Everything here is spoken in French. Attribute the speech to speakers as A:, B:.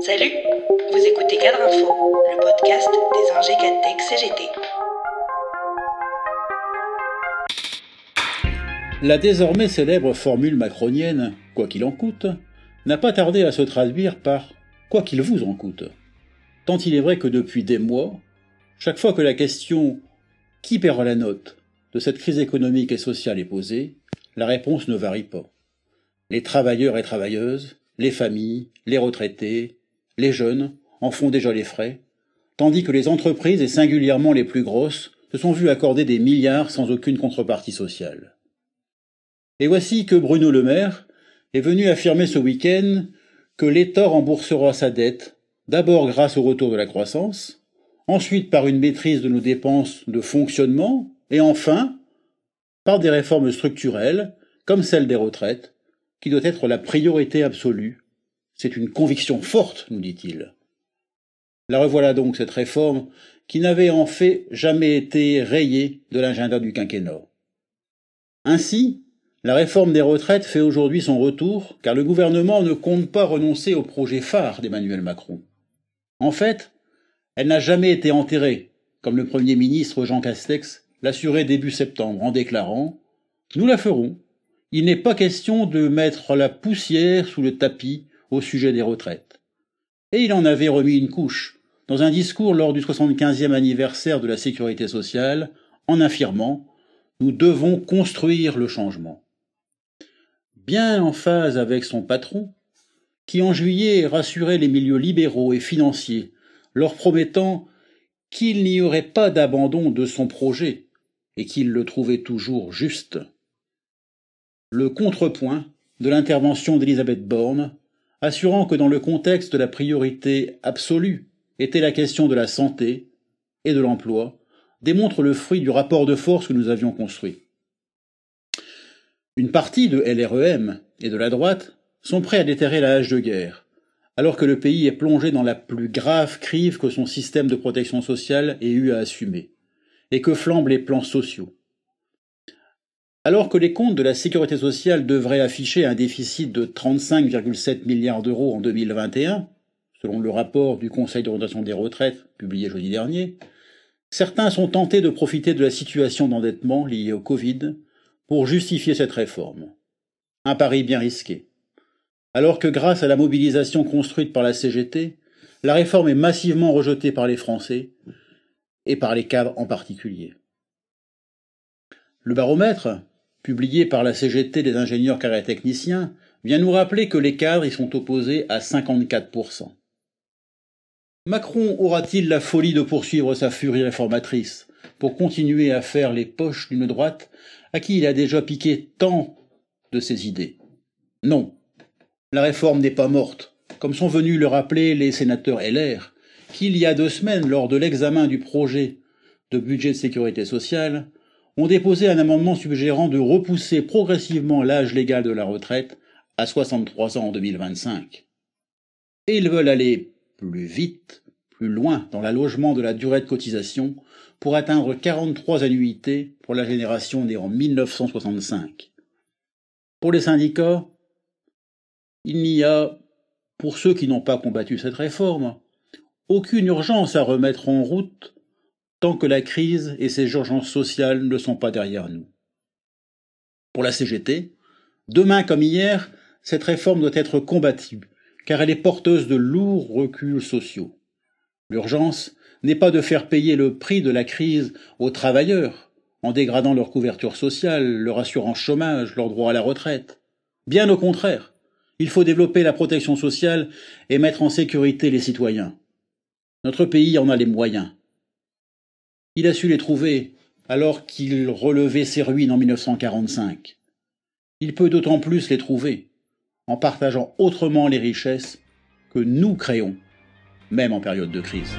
A: Salut, vous écoutez Cadre Info, le podcast des ingé Tech CGT.
B: La désormais célèbre formule macronienne, quoi qu'il en coûte, n'a pas tardé à se traduire par quoi qu'il vous en coûte. Tant il est vrai que depuis des mois, chaque fois que la question qui paiera la note? de cette crise économique et sociale est posée, la réponse ne varie pas. Les travailleurs et travailleuses, les familles, les retraités, les jeunes en font déjà les frais, tandis que les entreprises, et singulièrement les plus grosses, se sont vues accorder des milliards sans aucune contrepartie sociale. Et voici que Bruno Le Maire est venu affirmer ce week-end que l'État remboursera sa dette, d'abord grâce au retour de la croissance, ensuite par une maîtrise de nos dépenses de fonctionnement, et enfin par des réformes structurelles, comme celle des retraites, qui doit être la priorité absolue. C'est une conviction forte, nous dit-il. La revoilà donc cette réforme qui n'avait en fait jamais été rayée de l'agenda du quinquennat. Ainsi, la réforme des retraites fait aujourd'hui son retour car le gouvernement ne compte pas renoncer au projet phare d'Emmanuel Macron. En fait, elle n'a jamais été enterrée, comme le Premier ministre Jean Castex l'assurait début septembre en déclarant Nous la ferons, il n'est pas question de mettre la poussière sous le tapis au sujet des retraites. Et il en avait remis une couche, dans un discours lors du 75e anniversaire de la sécurité sociale, en affirmant Nous devons construire le changement. Bien en phase avec son patron, qui en juillet rassurait les milieux libéraux et financiers, leur promettant qu'il n'y aurait pas d'abandon de son projet et qu'il le trouvait toujours juste le contrepoint de l'intervention d'Elisabeth Borne, assurant que dans le contexte la priorité absolue était la question de la santé et de l'emploi, démontre le fruit du rapport de force que nous avions construit. Une partie de LREM et de la droite sont prêts à déterrer la hache de guerre, alors que le pays est plongé dans la plus grave crise que son système de protection sociale ait eu à assumer, et que flambent les plans sociaux. Alors que les comptes de la sécurité sociale devraient afficher un déficit de 35,7 milliards d'euros en 2021, selon le rapport du Conseil d'orientation des retraites publié jeudi dernier, certains sont tentés de profiter de la situation d'endettement liée au Covid pour justifier cette réforme. Un pari bien risqué. Alors que grâce à la mobilisation construite par la CGT, la réforme est massivement rejetée par les Français et par les cadres en particulier. Le baromètre, publié par la CGT des ingénieurs carré techniciens, vient nous rappeler que les cadres y sont opposés à 54%. Macron aura-t-il la folie de poursuivre sa furie réformatrice pour continuer à faire les poches d'une droite à qui il a déjà piqué tant de ses idées? Non, la réforme n'est pas morte, comme sont venus le rappeler les sénateurs LR, qui il y a deux semaines, lors de l'examen du projet de budget de sécurité sociale, ont déposé un amendement suggérant de repousser progressivement l'âge légal de la retraite à 63 ans en 2025. Et ils veulent aller plus vite, plus loin dans l'allongement de la durée de cotisation pour atteindre 43 annuités pour la génération née en 1965. Pour les syndicats, il n'y a, pour ceux qui n'ont pas combattu cette réforme, aucune urgence à remettre en route tant que la crise et ses urgences sociales ne sont pas derrière nous. Pour la CGT, demain comme hier, cette réforme doit être combattue, car elle est porteuse de lourds reculs sociaux. L'urgence n'est pas de faire payer le prix de la crise aux travailleurs, en dégradant leur couverture sociale, leur assurance chômage, leur droit à la retraite. Bien au contraire, il faut développer la protection sociale et mettre en sécurité les citoyens. Notre pays en a les moyens. Il a su les trouver alors qu'il relevait ses ruines en 1945. Il peut d'autant plus les trouver en partageant autrement les richesses que nous créons, même en période de crise.